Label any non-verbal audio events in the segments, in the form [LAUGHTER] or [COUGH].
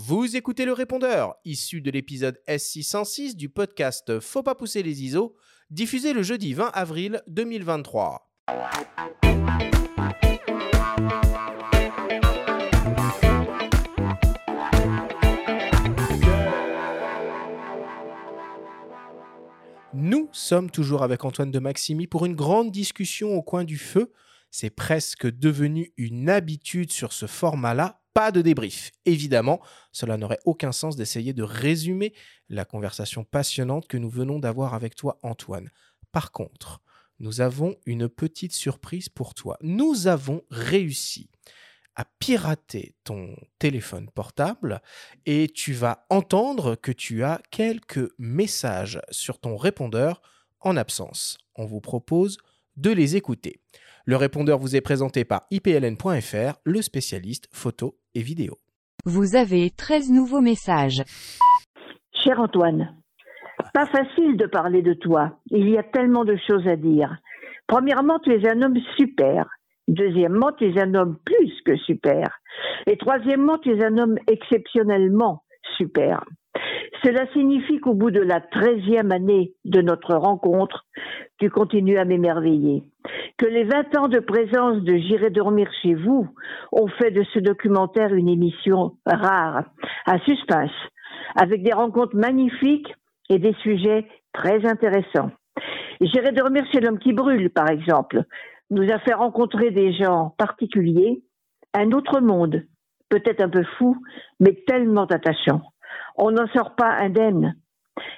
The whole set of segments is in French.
Vous écoutez le répondeur, issu de l'épisode S606 du podcast Faut pas pousser les ISO, diffusé le jeudi 20 avril 2023. Nous sommes toujours avec Antoine de Maximi pour une grande discussion au coin du feu. C'est presque devenu une habitude sur ce format-là pas de débrief. Évidemment, cela n'aurait aucun sens d'essayer de résumer la conversation passionnante que nous venons d'avoir avec toi, Antoine. Par contre, nous avons une petite surprise pour toi. Nous avons réussi à pirater ton téléphone portable et tu vas entendre que tu as quelques messages sur ton répondeur en absence. On vous propose de les écouter. Le répondeur vous est présenté par ipln.fr, le spécialiste photo et vidéo. Vous avez 13 nouveaux messages. Cher Antoine, pas facile de parler de toi. Il y a tellement de choses à dire. Premièrement, tu es un homme super. Deuxièmement, tu es un homme plus que super. Et troisièmement, tu es un homme exceptionnellement super. Cela signifie qu'au bout de la treizième année de notre rencontre, tu continues à m'émerveiller. Que les vingt ans de présence de J'irai dormir chez vous ont fait de ce documentaire une émission rare, à suspense, avec des rencontres magnifiques et des sujets très intéressants. J'irai dormir chez l'homme qui brûle, par exemple, nous a fait rencontrer des gens particuliers, un autre monde, peut-être un peu fou, mais tellement attachant on n'en sort pas indemne.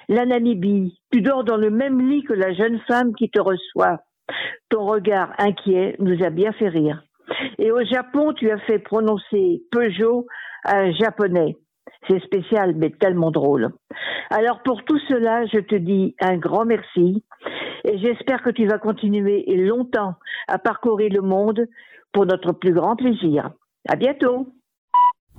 La Namibie, tu dors dans le même lit que la jeune femme qui te reçoit. Ton regard inquiet nous a bien fait rire. Et au Japon, tu as fait prononcer Peugeot à un japonais. C'est spécial, mais tellement drôle. Alors pour tout cela, je te dis un grand merci et j'espère que tu vas continuer longtemps à parcourir le monde pour notre plus grand plaisir. À bientôt.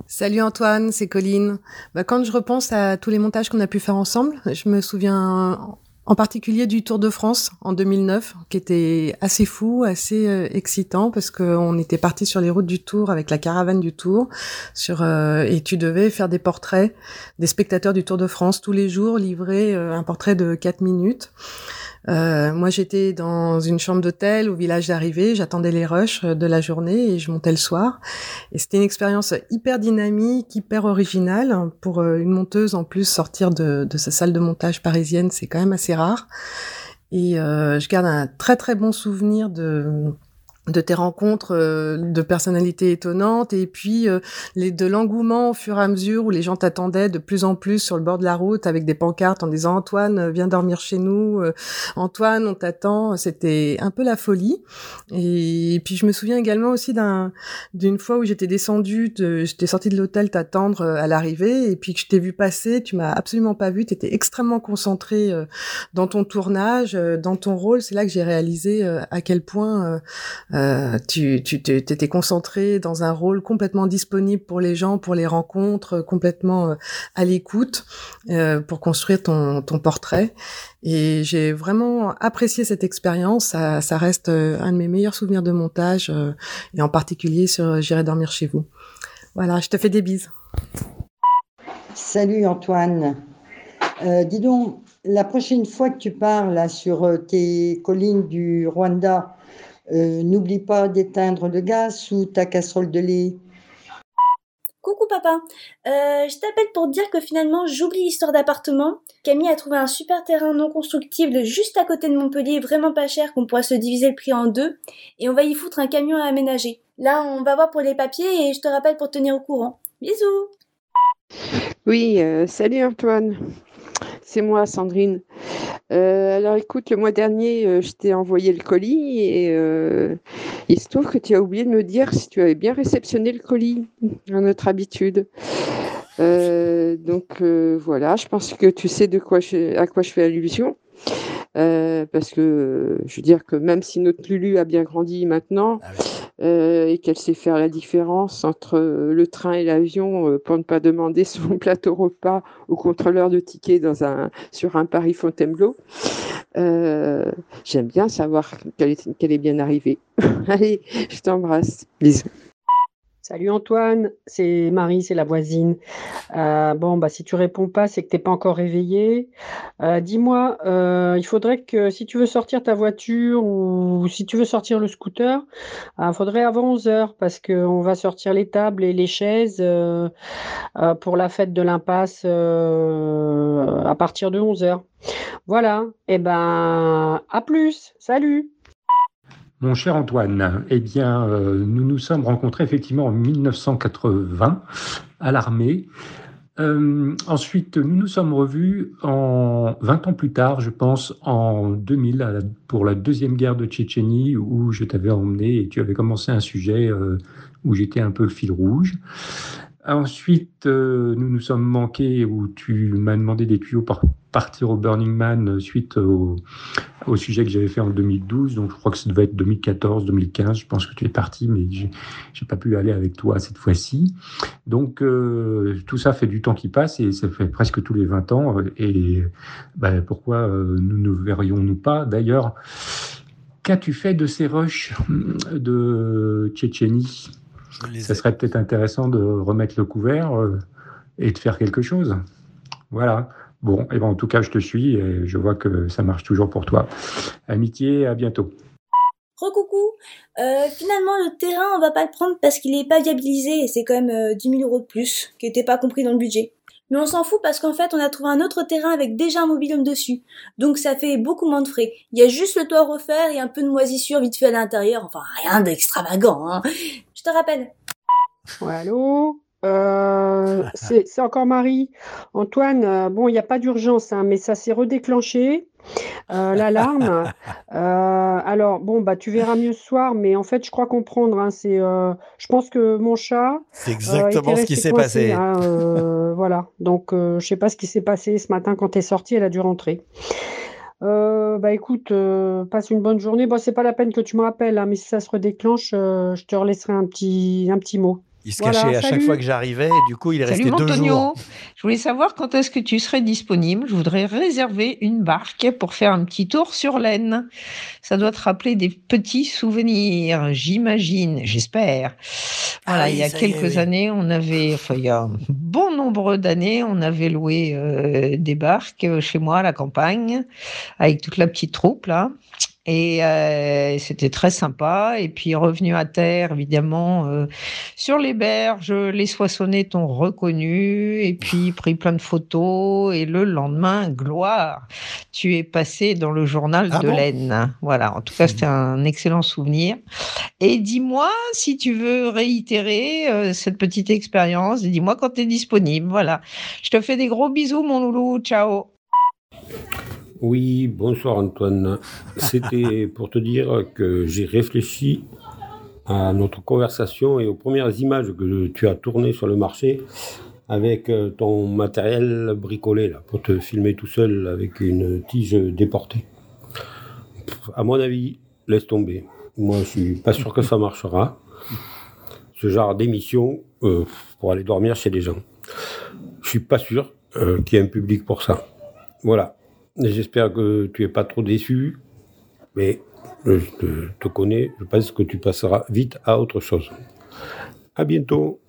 Salut Antoine, c'est Colline. Bah, quand je repense à tous les montages qu'on a pu faire ensemble, je me souviens en particulier du Tour de France en 2009, qui était assez fou, assez euh, excitant, parce qu'on était parti sur les routes du Tour avec la caravane du Tour, euh, et tu devais faire des portraits des spectateurs du Tour de France tous les jours, livrer euh, un portrait de 4 minutes. Euh, moi, j'étais dans une chambre d'hôtel au village d'arrivée. J'attendais les rushs de la journée et je montais le soir. Et c'était une expérience hyper dynamique, hyper originale. Pour euh, une monteuse, en plus, sortir de, de sa salle de montage parisienne, c'est quand même assez rare. Et euh, je garde un très très bon souvenir de de tes rencontres euh, de personnalités étonnantes et puis euh, les de l'engouement au fur et à mesure où les gens t'attendaient de plus en plus sur le bord de la route avec des pancartes en disant Antoine euh, viens dormir chez nous Antoine on t'attend. C'était un peu la folie. Et, puis je me souviens également aussi d'un d'une fois où j'étais descendue de, j'étais sortie de l'hôtel t'attendre à l'arrivée et puis que je t'ai vu passer tu m'as absolument pas vu tu étais extrêmement concentré dans ton tournage dans ton rôle. C'est là que j'ai réalisé à quel point euh, tu t'étais concentré dans un rôle complètement disponible pour les gens, pour les rencontres, complètement euh, à l'écoute euh, pour construire ton, portrait. Et j'ai vraiment apprécié cette expérience. Ça, reste un de mes meilleurs souvenirs de montage, et en particulier sur J'irai dormir chez vous. Voilà, je te fais des bises. Salut Antoine. Dis donc, la prochaine fois que tu parles sur tes collines du Rwanda, euh, n'oublie pas d'éteindre le gaz sous ta casserole de lait. Coucou papa, euh, je t'appelle pour dire que finalement j'oublie l'histoire d'appartement. Camille a trouvé un super terrain non constructible juste à côté de Montpellier, vraiment pas cher, qu'on pourra se diviser le prix en deux, et on va y foutre un camion à aménager. Là on va voir pour les papiers et je te rappelle pour tenir au courant. Bisous Oui, euh, salut Antoine, c'est moi Sandrine. Euh, alors écoute, le mois dernier, euh, je t'ai envoyé le colis et euh, il se trouve que tu as oublié de me dire si tu avais bien réceptionné le colis, à notre habitude. donc voilà, je pense que tu sais de quoi à quoi je fais allusion. parce que je veux dire que même si notre Lulu a bien grandi maintenant, ah euh, et qu'elle sait faire la différence entre euh, le train et l'avion euh, pour ne pas demander [LAUGHS] son plateau repas au contrôleur de tickets dans un, sur un Paris Fontainebleau. J'aime bien savoir qu'elle est, qu'elle est bien arrivée. [LAUGHS] Allez, je t'embrasse. Bisous. Salut Antoine, c'est Marie, c'est la voisine. Euh, bon, bah si tu réponds pas, c'est que t'es pas encore réveillé. Euh, dis-moi, euh, il faudrait que si tu veux sortir ta voiture ou si tu veux sortir le scooter, il faudrait avant 11 heures parce qu'on va sortir les tables et les chaises pour la fête de l'impasse à partir de 11 heures. Voilà, et eh ben à plus, salut mon cher Antoine, eh bien, euh, nous nous sommes rencontrés effectivement en 1980 à l'armée. Euh, ensuite, nous nous sommes revus en 20 ans plus tard, je pense, en 2000, pour la deuxième guerre de Tchétchénie, où je t'avais emmené et tu avais commencé un sujet euh, où j'étais un peu le fil rouge. Ensuite, nous nous sommes manqués, où tu m'as demandé des tuyaux par partir au Burning Man suite au, sujet que j'avais fait en 2012. Donc, je crois que ça devait être 2014, 2015. Je pense que tu es parti, mais j'ai n'ai pas pu aller avec toi cette fois-ci. Donc, euh, tout ça fait du temps qui passe et ça fait presque tous les 20 ans. Et ben, pourquoi euh, nous ne verrions-nous pas? D'ailleurs, qu'as-tu fait de ces rushs de Tchétchénie? Ça serait peut-être intéressant de remettre le couvert euh, et de faire quelque chose. Voilà. Bon, et ben en tout cas, je te suis et je vois que ça marche toujours pour toi. Amitié, à bientôt. Recoucou. Euh, finalement, le terrain, on va pas le prendre parce qu'il est pas viabilisé et c'est quand même 10 euh, 000 euros de plus, qui n'était pas compris dans le budget. Mais on s'en fout parce qu'en fait, on a trouvé un autre terrain avec déjà un mobilhome dessus. Donc ça fait beaucoup moins de frais. Il y a juste le toit à refaire et un peu de moisissure vite fait à l'intérieur. Enfin, rien d'extravagant, hein. Je te rappelle. Ouais, allô? Euh, c'est encore Marie. Antoine, euh, bon, il n'y a pas d'urgence, hein, mais ça s'est redéclenché, euh, l'alarme. [LAUGHS] alors, bon, bah, tu verras mieux ce soir, mais en fait, je crois comprendre. Hein, c'est, je pense que mon chat. C'est exactement ce qui s'est passé. Hein, voilà. Donc, je sais pas ce qui s'est passé ce matin quand tu es sorti, elle a dû rentrer. bah écoute, passe une bonne journée. Bon, c'est pas la peine que tu me rappelles, mais si ça se redéclenche, je te relaisserai un petit, un petit mot. Il se cachait à chaque fois que j'arrivais et du coup, il est resté deux jours. Je voulais savoir quand est-ce que tu serais disponible. Je voudrais réserver une barque pour faire un petit tour sur l'Aisne. Ça doit te rappeler des petits souvenirs, j'imagine, j'espère. Voilà, ah il y a quelques années, on avait, enfin, il y a un bon nombre d'années, on avait loué euh, des barques chez moi à la campagne avec toute la petite troupe là. Et euh, c'était très sympa. Et puis revenu à terre, évidemment, euh, sur les berges, les soissonnets t'ont reconnu. Et puis pris plein de photos. Et le lendemain, gloire, tu es passé dans le journal ah de l'Aisne. Voilà. En tout cas, c'était un excellent souvenir. Et dis-moi si tu veux réitérer euh, cette petite expérience. Dis-moi quand tu es disponible. Voilà. Je te fais des gros bisous, mon loulou. Ciao. Oui, bonsoir Antoine. C'était [LAUGHS] pour te dire que j'ai réfléchi à notre conversation et aux premières images que tu as tournées sur le marché avec euh, ton matériel bricolé là, pour te filmer tout seul avec une tige déportée. À mon avis, laisse tomber. Moi, je suis pas sûr que ça marchera. Ce genre d'émission euh, pour aller dormir chez les gens. Je suis pas sûr euh, qu'il y ait un public pour ça. Voilà. J'espère que tu es pas trop déçu, mais je te, connais, je pense que tu passeras vite à autre chose. À bientôt.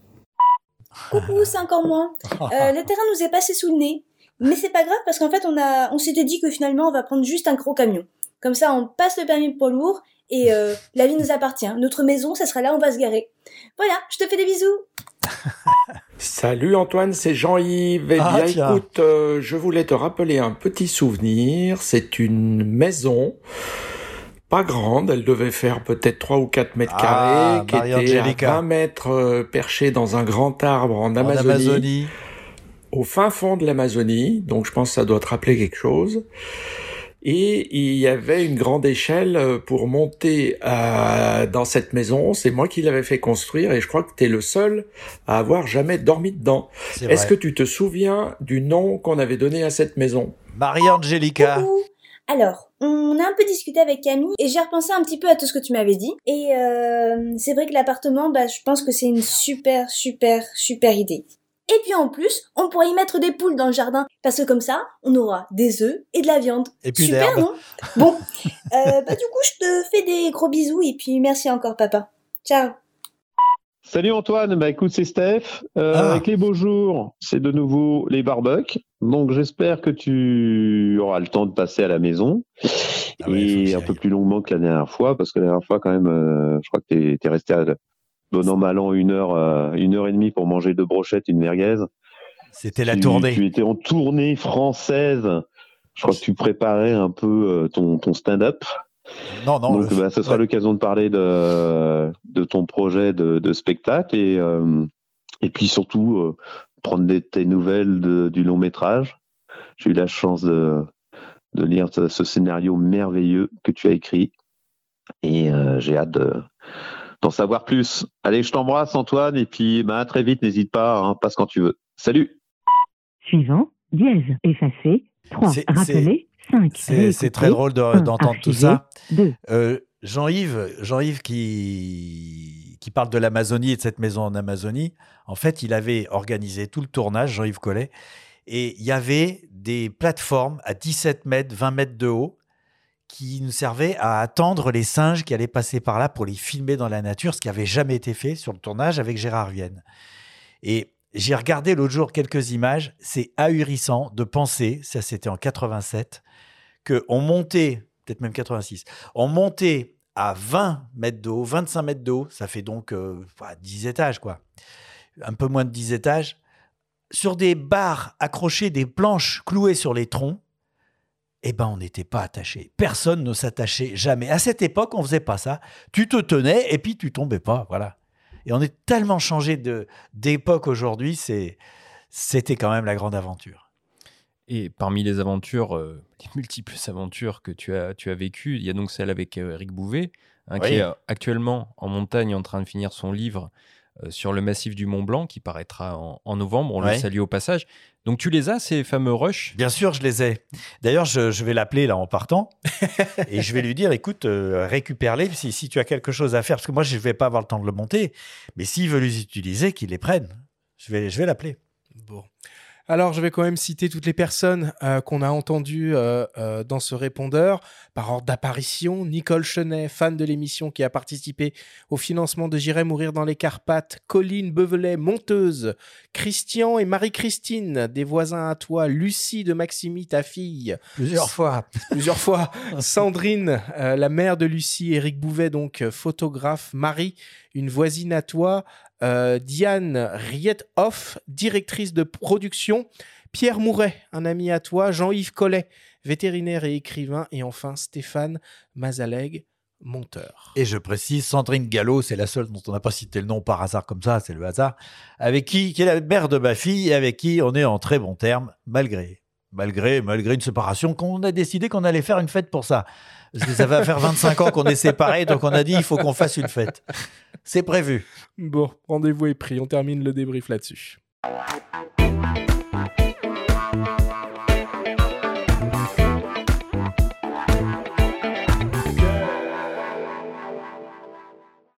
Coucou, c'est encore moi. Euh, le terrain nous est passé sous le nez, mais c'est pas grave parce qu'en fait on a, on s'était dit que finalement on va prendre juste un gros camion. Comme ça, on passe le permis poids lourd et euh, la vie nous appartient. Notre maison, ça sera là on va se garer. Voilà, je te fais des bisous. [LAUGHS] Salut Antoine, c'est Jean-Yves. Eh ah, bien, écoute, euh, je voulais te rappeler un petit souvenir. C'est une maison pas grande, elle devait faire peut-être 3 ou 4 mètres ah, carrés, qui était à 20 mètres euh, perchée dans un grand arbre en, Amazonie, au fin fond de l'Amazonie. Donc je pense que ça doit te rappeler quelque chose et il y avait une grande échelle euh, pour monter euh, dans cette maison. C'est moi qui l'avais fait construire et je crois que tu es le seul à avoir jamais dormi dedans. Est-ce que tu te souviens du nom qu'on avait donné à cette maison? Maria Angelica. Alors, on a un peu discuté avec Camille et j'ai repensé un petit peu à tout ce que tu m'avais dit. Et euh, c'est vrai que l'appartement, bah, je pense que c'est une super, super, super idée. Et puis en plus, on pourrait y mettre des poules dans le jardin, parce que comme ça, on aura des œufs et de la viande. Et puis Super, non? Bon, euh, bah du coup, je te fais des gros bisous et puis merci encore, papa. Ciao. Salut Antoine, bah écoute c'est Steph. Euh, Ah. Avec les beaux jours, c'est de nouveau les barbecues. Donc j'espère que tu auras le temps de passer à la maison Ah ouais, et un peu plus longuement que la dernière fois parce que la dernière fois quand même, euh, je crois que t'es es resté à bon an mal an une heure, euh, une heure et demie pour manger deux brochettes, une merguez. C'était la Tu- tournée. Tu étais en tournée française. Je crois que tu préparais un peu euh, ton, ton stand-up. Non, non. Donc, le- bah, ce sera ouais. l'occasion de parler de, de ton projet de, de spectacle et, euh, et puis surtout euh, prendre des, tes nouvelles de- du long métrage. J'ai eu la chance de, de lire ce, ce scénario merveilleux que tu as écrit et euh, j'ai hâte de- d'en savoir plus. Allez, je t'embrasse Antoine et puis bah, à très vite, n'hésite pas, hein, passe quand tu veux. Salut Suivant, dièse, effacé, 3, C'est- rappeler, 5, C'est c'est très drôle de- d'entendre tout ça. Euh, Jean-Yves, Jean-Yves qui, qui parle de l'Amazonie et de cette maison en Amazonie, en fait, il avait organisé tout le tournage, Jean-Yves Collet, et il y avait des plateformes à 17 mètres, 20 mètres de haut qui nous servaient à attendre les singes qui allaient passer par là pour les filmer dans la nature, ce qui avait jamais été fait sur le tournage avec Gérard Vienne. Et j'ai regardé l'autre jour quelques images, c'est ahurissant de penser, ça c'était en 87, qu'on montait, peut-être même 86, on montait à 20 mètres de haut, 25 mètres de haut, ça fait donc euh, voilà, 10 étages, quoi. Un peu moins de 10 étages, sur des barres accrochées, des planches clouées sur les troncs, eh ben on n'était pas attaché. Personne ne s'attachait jamais. À cette époque, on faisait pas ça. Tu te tenais et puis tu tombais pas, voilà. Et on est tellement changé de d'époque aujourd'hui, c'est c'était quand même la grande aventure. Et parmi les aventures, euh, les multiples [LAUGHS] aventures que tu as, tu as vécues, il y a donc celle avec euh, Eric Bouvet, hein, Oui. qui est euh, actuellement en montagne en train de finir son livre sur le massif du Mont Blanc, qui paraîtra en, en novembre. On Ouais. le salue au passage. Donc tu les as, ces fameux rushs? Bien sûr, je les ai. D'ailleurs, je, je vais l'appeler là en partant [LAUGHS] et je vais lui dire écoute, euh, récupère-les si, si tu as quelque chose à faire. Parce que moi, je ne vais pas avoir le temps de le monter. Mais s'il veut les utiliser, qu'il les prenne. Je vais, je vais l'appeler. Bon. Alors, je vais quand même citer toutes les personnes euh, qu'on a entendues euh, euh, dans ce répondeur. Par ordre d'apparition, Nicole Chenet, fan de l'émission qui a participé au financement de J'irai mourir dans les Carpates, Colline Bevelet, monteuse, Christian et Marie-Christine, des voisins à toi, Lucie de Maximi, ta fille. Plusieurs fois. [LAUGHS] Plusieurs fois. Sandrine, la mère de Lucie, Eric Bouvet, donc photographe, Marie, une voisine à toi, euh, Diane Riethoff, directrice de production, Pierre Mouret, un ami à toi, Jean-Yves Collet, vétérinaire et écrivain, et enfin Stéphane Mazaleg, monteur. Et je précise, Sandrine Gallo, c'est la seule dont on n'a pas cité le nom par hasard comme ça, c'est le hasard, avec qui, qui est la mère de ma fille, et avec qui on est en très bons termes, malgré, malgré, une séparation, qu'on a décidé qu'on allait faire une fête pour ça. Ça va faire 25 ans qu'on est séparés, donc on a dit il faut qu'on fasse une fête. C'est prévu. Bon, rendez-vous est pris, on termine le débrief là-dessus.